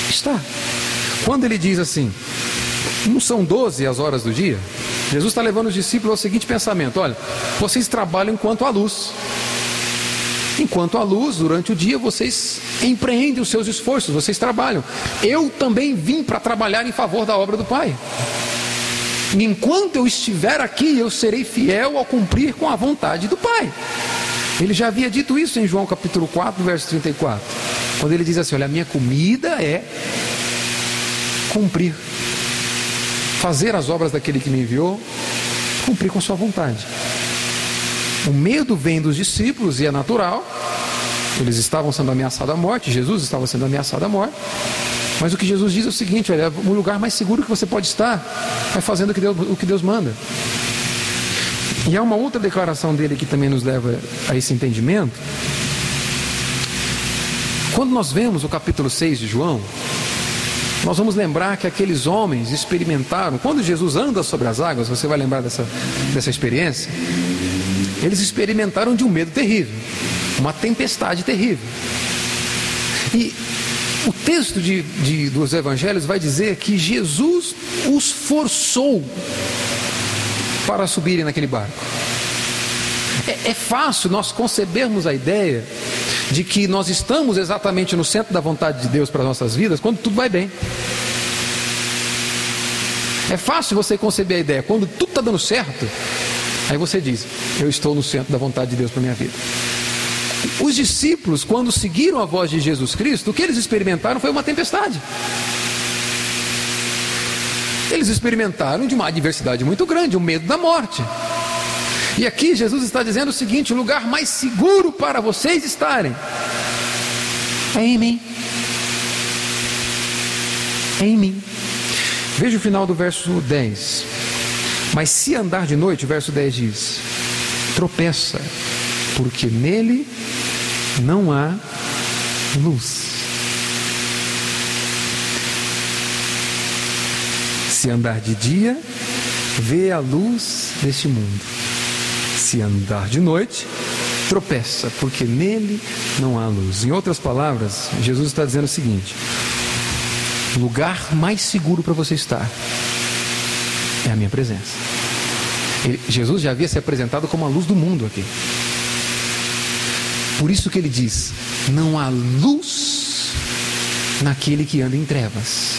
estar. Quando ele diz assim, não são 12 as horas do dia, Jesus está levando os discípulos ao seguinte pensamento: olha, vocês trabalham enquanto há luz. Enquanto há luz, durante o dia, vocês empreendem os seus esforços, vocês trabalham. Eu também vim para trabalhar em favor da obra do Pai. Enquanto eu estiver aqui, eu serei fiel ao cumprir com a vontade do Pai. Ele já havia dito isso em João capítulo 4, verso 34. Quando ele diz assim: Olha, a minha comida é cumprir, fazer as obras daquele que me enviou, cumprir com sua vontade. O medo vem dos discípulos e é natural. Eles estavam sendo ameaçados à morte, Jesus estava sendo ameaçado à morte. Mas o que Jesus diz é o seguinte: olha, o lugar mais seguro que você pode estar é fazendo o que Deus, o que Deus manda. E há uma outra declaração dele que também nos leva a esse entendimento. Quando nós vemos o capítulo 6 de João, nós vamos lembrar que aqueles homens experimentaram, quando Jesus anda sobre as águas, você vai lembrar dessa, dessa experiência, eles experimentaram de um medo terrível, uma tempestade terrível. E o texto de, de, dos evangelhos vai dizer que Jesus os forçou para subirem naquele barco. É, é fácil nós concebermos a ideia de que nós estamos exatamente no centro da vontade de Deus para as nossas vidas quando tudo vai bem. É fácil você conceber a ideia quando tudo está dando certo. Aí você diz: Eu estou no centro da vontade de Deus para minha vida. Os discípulos, quando seguiram a voz de Jesus Cristo, o que eles experimentaram foi uma tempestade. Eles experimentaram de uma adversidade muito grande, o medo da morte. E aqui Jesus está dizendo o seguinte: o lugar mais seguro para vocês estarem é em mim. É em mim. Veja o final do verso 10. Mas se andar de noite, o verso 10 diz: tropeça, porque nele não há luz. Se andar de dia, vê a luz deste mundo. Se andar de noite, tropeça, porque nele não há luz. Em outras palavras, Jesus está dizendo o seguinte: o lugar mais seguro para você estar é a minha presença. Ele, Jesus já havia se apresentado como a luz do mundo aqui. Por isso que ele diz: não há luz naquele que anda em trevas.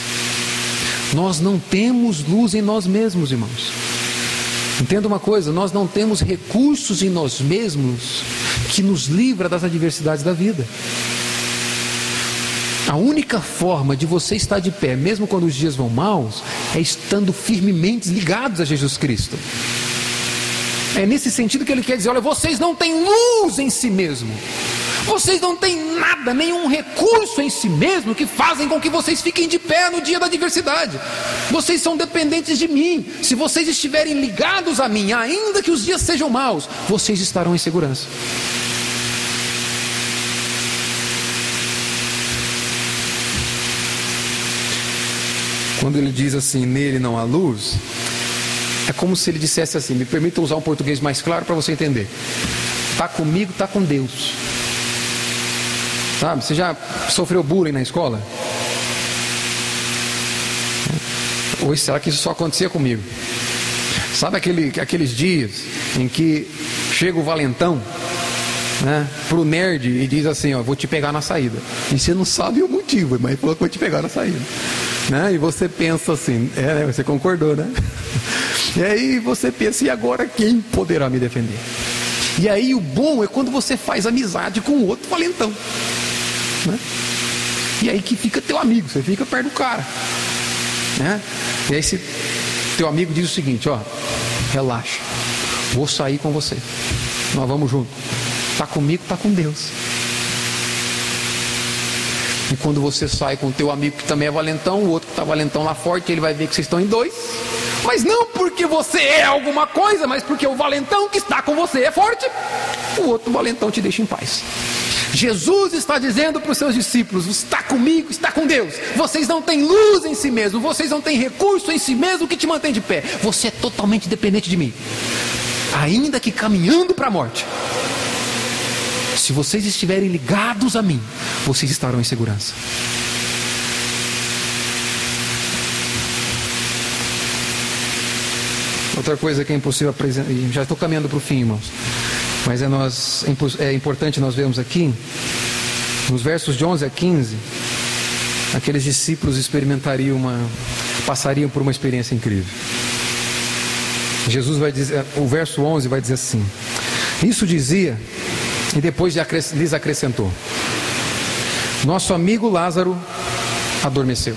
Nós não temos luz em nós mesmos, irmãos. Entenda uma coisa: nós não temos recursos em nós mesmos que nos livra das adversidades da vida. A única forma de você estar de pé, mesmo quando os dias vão maus, é estando firmemente ligados a Jesus Cristo. É nesse sentido que ele quer dizer: olha, vocês não têm luz em si mesmo. Vocês não têm nada, nenhum recurso em si mesmo que fazem com que vocês fiquem de pé no dia da adversidade. Vocês são dependentes de mim. Se vocês estiverem ligados a mim, ainda que os dias sejam maus, vocês estarão em segurança. Quando ele diz assim, nele não há luz, é como se ele dissesse assim: me permita usar um português mais claro para você entender. Está comigo, está com Deus. Sabe, você já sofreu bullying na escola? Ou será que isso só acontecia comigo? Sabe aquele, aqueles dias em que chega o valentão né, pro nerd e diz assim, ó, vou te pegar na saída. E você não sabe o motivo, mas falou que vou te pegar na saída. Né? E você pensa assim, é, você concordou, né? E aí você pensa, e agora quem poderá me defender? E aí o bom é quando você faz amizade com outro valentão. Né? E aí que fica teu amigo, você fica perto do cara. Né? E aí esse teu amigo diz o seguinte, ó, relaxa, vou sair com você. Nós vamos junto. Tá comigo, tá com Deus. E quando você sai com o teu amigo que também é valentão, o outro que está valentão lá forte, ele vai ver que vocês estão em dois. Mas não porque você é alguma coisa, mas porque o valentão que está com você é forte. O outro valentão te deixa em paz. Jesus está dizendo para os seus discípulos: está comigo, está com Deus. Vocês não têm luz em si mesmo, vocês não têm recurso em si mesmo que te mantém de pé. Você é totalmente dependente de mim, ainda que caminhando para a morte. Se vocês estiverem ligados a mim, vocês estarão em segurança. Outra coisa que é impossível apresentar, já estou caminhando para o fim, irmãos, mas é, nós, é importante nós vermos aqui, nos versos de 11 a 15, aqueles discípulos experimentariam uma, passariam por uma experiência incrível. Jesus vai dizer, o verso 11 vai dizer assim: Isso dizia e depois lhes acrescentou: Nosso amigo Lázaro adormeceu.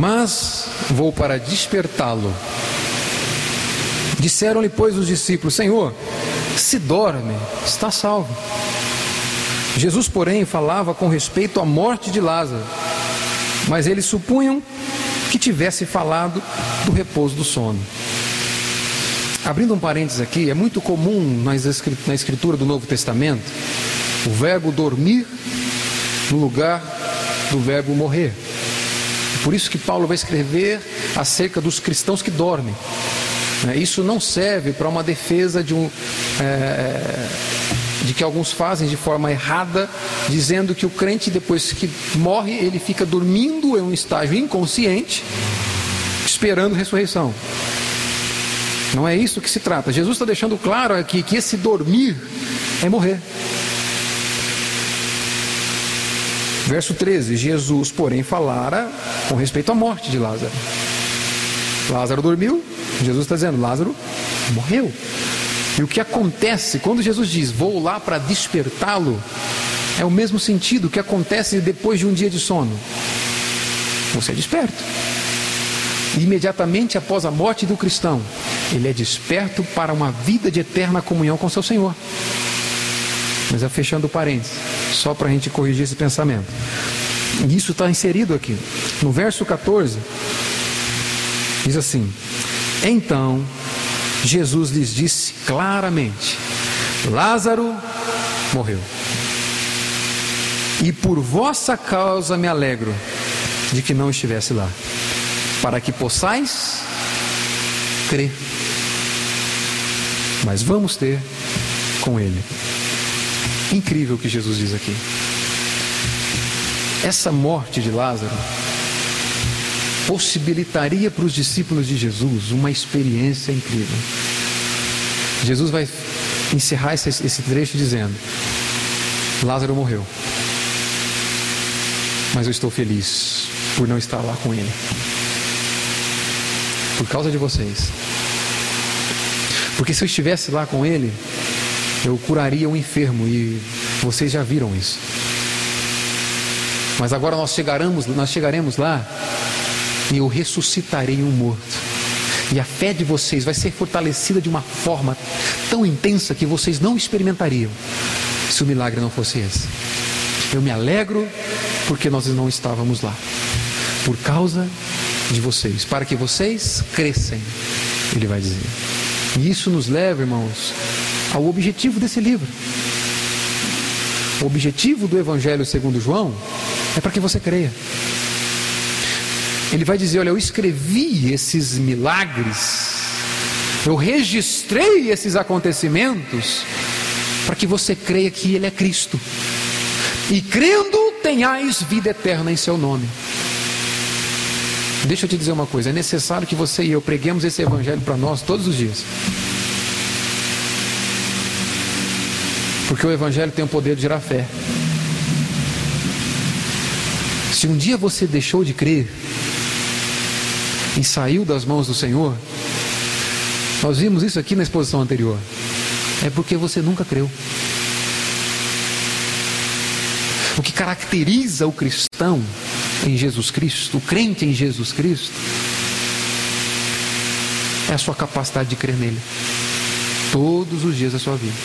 Mas vou para despertá-lo. Disseram-lhe, pois, os discípulos: Senhor, se dorme, está salvo. Jesus, porém, falava com respeito à morte de Lázaro, mas eles supunham que tivesse falado do repouso do sono. Abrindo um parênteses aqui, é muito comum na escritura do Novo Testamento o verbo dormir no lugar do verbo morrer. Por isso que Paulo vai escrever acerca dos cristãos que dormem. Né? Isso não serve para uma defesa de, um, é, de que alguns fazem de forma errada, dizendo que o crente, depois que morre, ele fica dormindo em um estágio inconsciente, esperando ressurreição. Não é isso que se trata. Jesus está deixando claro aqui que esse dormir é morrer. Verso 13: Jesus, porém, falara com respeito à morte de Lázaro. Lázaro dormiu, Jesus está dizendo: Lázaro morreu. E o que acontece quando Jesus diz: Vou lá para despertá-lo, é o mesmo sentido que acontece depois de um dia de sono. Você é desperto. Imediatamente após a morte do cristão, ele é desperto para uma vida de eterna comunhão com seu Senhor. Mas é fechando parênteses, só para a gente corrigir esse pensamento. E isso está inserido aqui. No verso 14, diz assim: Então Jesus lhes disse claramente: Lázaro morreu. E por vossa causa me alegro de que não estivesse lá, para que possais crer mas vamos ter com Ele. Incrível o que Jesus diz aqui. Essa morte de Lázaro possibilitaria para os discípulos de Jesus uma experiência incrível. Jesus vai encerrar esse, trecho dizendo: Lázaro morreu, mas eu estou feliz por não estar lá com ele, por causa de vocês. Porque se eu estivesse lá com ele, eu curaria o enfermo e vocês já viram isso. Mas agora nós chegaremos, nós chegaremos lá e eu ressuscitarei um morto. E a fé de vocês vai ser fortalecida de uma forma tão intensa que vocês não experimentariam se o milagre não fosse esse. Eu me alegro porque nós não estávamos lá. Por causa de vocês, para que vocês crescem, ele vai dizer. E isso nos leva, irmãos, ao objetivo desse livro. O objetivo do Evangelho segundo João é para que você creia. Ele vai dizer: Olha, eu escrevi esses milagres, eu registrei esses acontecimentos, para que você creia que Ele é Cristo, e crendo tenhais vida eterna em Seu nome. Deixa eu te dizer uma coisa: é necessário que você e eu preguemos esse Evangelho para nós todos os dias. Porque o Evangelho tem o poder de gerar fé. Se um dia você deixou de crer, e saiu das mãos do Senhor, nós vimos isso aqui na exposição anterior, é porque você nunca creu. O que caracteriza o cristão em Jesus Cristo, o crente em Jesus Cristo, é a sua capacidade de crer nele todos os dias da sua vida.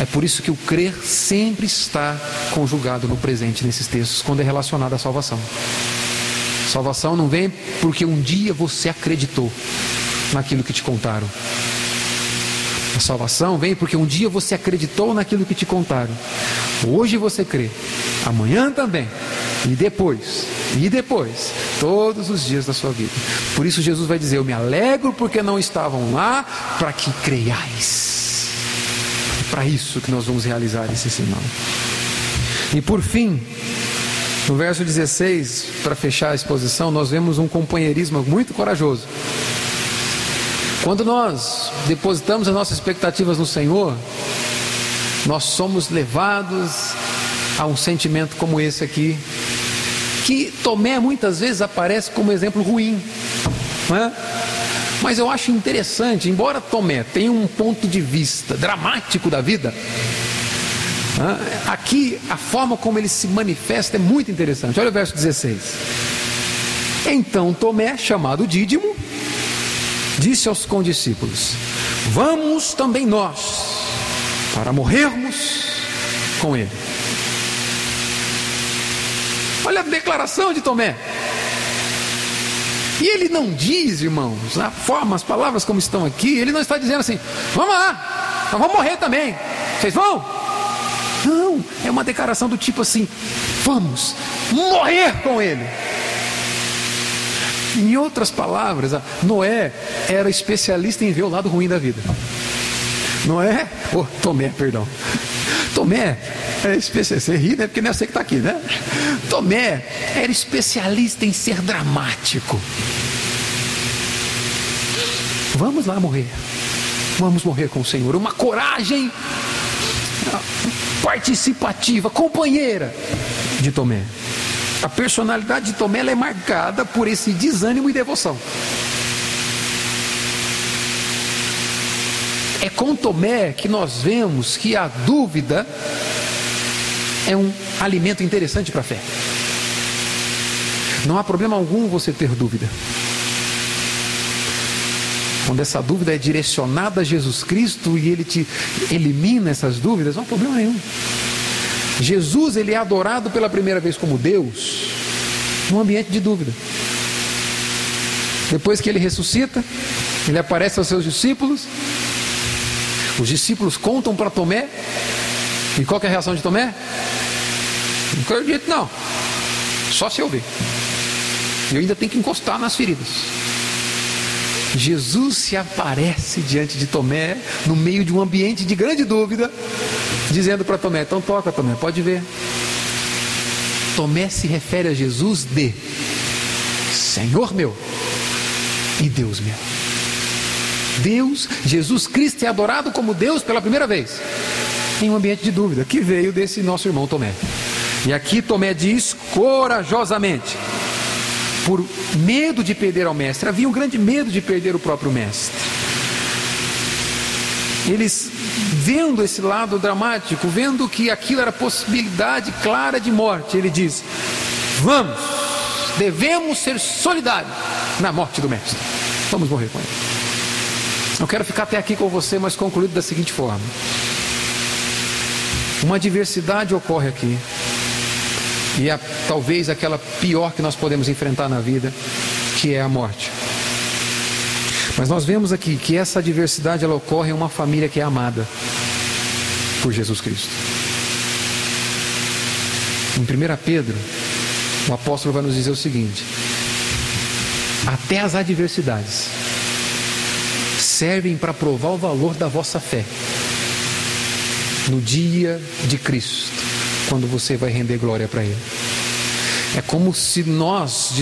É por isso que o crer sempre está conjugado no presente nesses textos, quando é relacionado à salvação. Salvação não vem porque um dia você acreditou naquilo que te contaram. A salvação vem porque um dia você acreditou naquilo que te contaram. Hoje você crê, amanhã também, e depois, e depois, todos os dias da sua vida. Por isso Jesus vai dizer: Eu me alegro porque não estavam lá, para que creiais. É para isso que nós vamos realizar esse sinal. E por fim, no verso 16, para fechar a exposição, nós vemos um companheirismo muito corajoso. Quando nós depositamos as nossas expectativas no Senhor, nós somos levados a um sentimento como esse aqui, que Tomé muitas vezes aparece como exemplo ruim, é? Mas eu acho interessante, embora Tomé tenha um ponto de vista dramático da vida, Aqui, a forma como ele se manifesta é muito interessante. Olha o verso 16. Então Tomé, chamado Dídimo, disse aos condiscípulos: Vamos também nós, para morrermos com ele. Olha a declaração de Tomé. E ele não diz, irmãos, a forma, as palavras como estão aqui, ele não está dizendo assim: vamos lá, nós vamos morrer também. Vocês vão? Não, é uma declaração do tipo assim: vamos morrer com ele. Em outras palavras, Noé era especialista em ver o lado ruim da vida. Noé, oh, Tomé, perdão. Tomé é especialista, você ri, né? Porque não é você que está aqui, né? Tomé era especialista em ser dramático. Vamos lá morrer. Vamos morrer com o Senhor. Uma coragem participativa, companheira de Tomé. A personalidade de Tomé é marcada por esse desânimo e devoção. É com Tomé que nós vemos que a dúvida é um alimento interessante para a fé. Não há problema algum você ter dúvida. Quando essa dúvida é direcionada a Jesus Cristo e ele te elimina essas dúvidas, não há problema nenhum. Jesus ele é adorado pela primeira vez como Deus num ambiente de dúvida. Depois que ele ressuscita, ele aparece aos seus discípulos. Os discípulos contam para Tomé. E qual é a reação de Tomé? Não acredito, não. Só se eu ver. E eu ainda tenho que encostar nas feridas. Jesus se aparece diante de Tomé, no meio de um ambiente de grande dúvida, dizendo para Tomé: então toca, Tomé, pode ver. Tomé se refere a Jesus de Senhor meu e Deus meu. Deus, Jesus Cristo é adorado como Deus pela primeira vez, em um ambiente de dúvida, que veio desse nosso irmão Tomé. E aqui Tomé diz corajosamente, por medo de perder ao mestre, havia um grande medo de perder o próprio mestre. Eles vendo esse lado dramático, vendo que aquilo era possibilidade clara de morte, ele diz: Vamos, devemos ser solidários na morte do Mestre. Vamos morrer com ele. Eu quero ficar até aqui com você, mas concluído da seguinte forma: uma diversidade ocorre aqui, e é talvez aquela pior que nós podemos enfrentar na vida, que é a morte. Mas nós vemos aqui que essa diversidade ela ocorre em uma família que é amada por Jesus Cristo. Em 1 Pedro, o apóstolo vai nos dizer o seguinte: até as adversidades servem para provar o valor da vossa fé no dia de Cristo, quando você vai render glória para Ele. É como se nós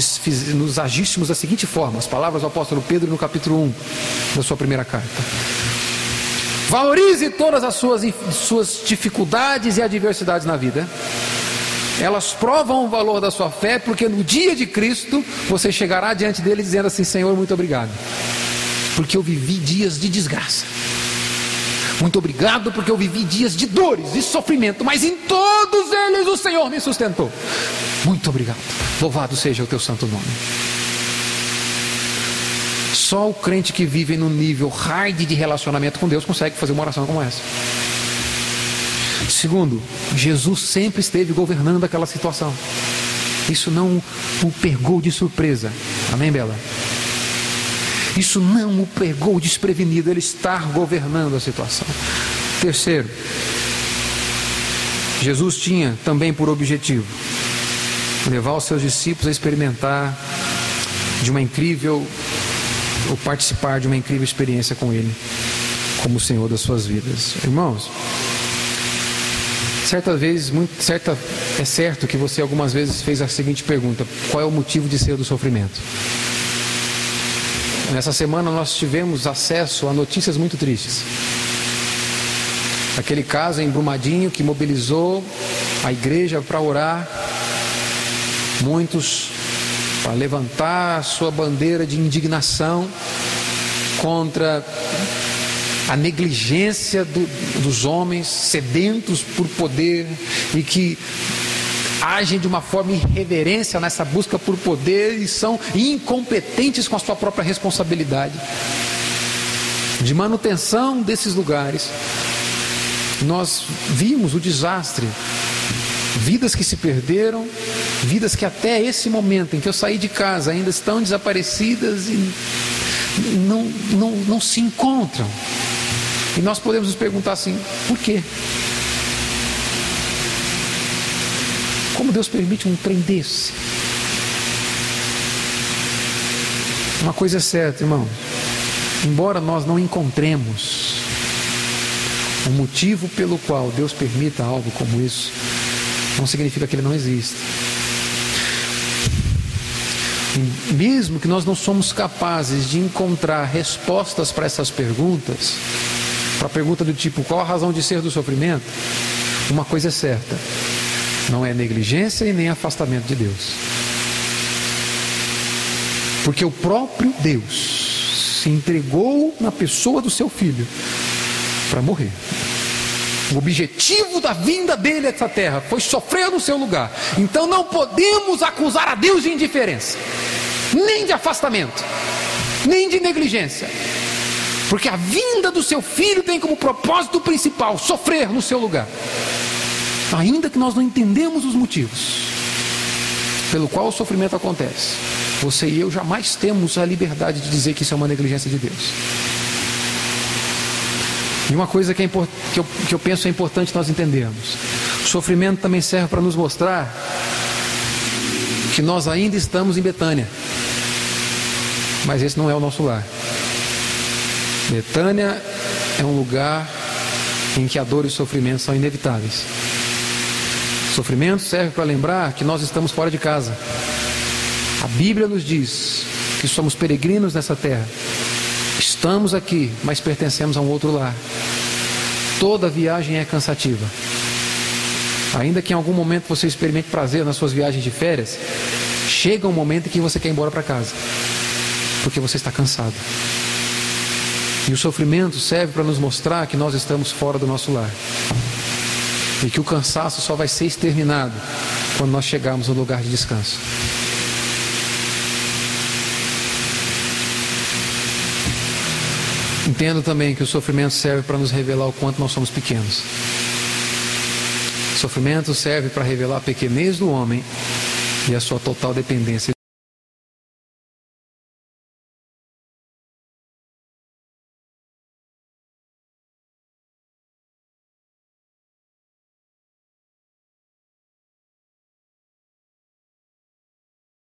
nos agíssemos da seguinte forma: as palavras do apóstolo Pedro no capítulo 1 da sua primeira carta. Valorize todas as suas, suas dificuldades e adversidades na vida. Elas provam o valor da sua fé, porque no dia de Cristo você chegará diante dele dizendo assim: Senhor, muito obrigado, porque eu vivi dias de desgraça. Muito obrigado, porque eu vivi dias de dores e sofrimento, mas em todos eles o Senhor me sustentou. Muito obrigado. Louvado seja o teu santo nome. Só o crente que vive no nível hard de relacionamento com Deus consegue fazer uma oração como essa. Segundo, Jesus sempre esteve governando aquela situação. Isso não o pegou de surpresa. Amém, Bela? Isso não o pegou desprevenido, ele está governando a situação. Terceiro, Jesus tinha também por objetivo levar os seus discípulos a experimentar de uma incrível, ou participar de uma incrível experiência com Ele, como o Senhor das suas vidas. Irmãos, certa vez, muito, certa, é certo que você algumas vezes fez a seguinte pergunta: qual é o motivo de ser do sofrimento? Nessa semana nós tivemos acesso a notícias muito tristes. Aquele caso em Brumadinho que mobilizou a igreja para orar, muitos para levantar sua bandeira de indignação contra a negligência do, dos homens sedentos por poder e que agem de uma forma irreverência nessa busca por poder e são incompetentes com a sua própria responsabilidade de manutenção desses lugares. Nós vimos o desastre, vidas que se perderam, vidas que até esse momento em que eu saí de casa ainda estão desaparecidas e não, não, não se encontram. E nós podemos nos perguntar assim: por quê? Como Deus permite um trem desse? Uma coisa é certa, irmão. Embora nós não encontremos o motivo pelo qual Deus permita algo como isso, não significa que ele não existe. Mesmo que nós não somos capazes de encontrar respostas para essas perguntas, para a pergunta do tipo qual a razão de ser do sofrimento, uma coisa é certa: não é negligência e nem afastamento de Deus. Porque o próprio Deus se entregou na pessoa do seu filho para morrer. O objetivo da vinda dele a essa terra foi sofrer no seu lugar. Então não podemos acusar a Deus de indiferença, nem de afastamento, nem de negligência. Porque a vinda do seu filho tem como propósito principal sofrer no seu lugar ainda que nós não entendemos os motivos pelo qual o sofrimento acontece, você e eu jamais temos a liberdade de dizer que isso é uma negligência de Deus. E uma coisa que, é import, que, eu, que eu penso é importante nós entendermos: o sofrimento também serve para nos mostrar que nós ainda estamos em Betânia, mas esse não é o nosso lar. Betânia é um lugar em que a dor e o sofrimento são inevitáveis. Sofrimento serve para lembrar que nós estamos fora de casa. A Bíblia nos diz que somos peregrinos nessa terra. Estamos aqui, mas pertencemos a um outro lar. Toda viagem é cansativa. Ainda que em algum momento você experimente prazer nas suas viagens de férias, chega um momento em que você quer ir embora para casa, porque você está cansado. E o sofrimento serve para nos mostrar que nós estamos fora do nosso lar. E que o cansaço só vai ser exterminado quando nós chegarmos no lugar de descanso. Entendo também que o sofrimento serve para nos revelar o quanto nós somos pequenos. O sofrimento serve para revelar a pequenez do homem e a sua total dependência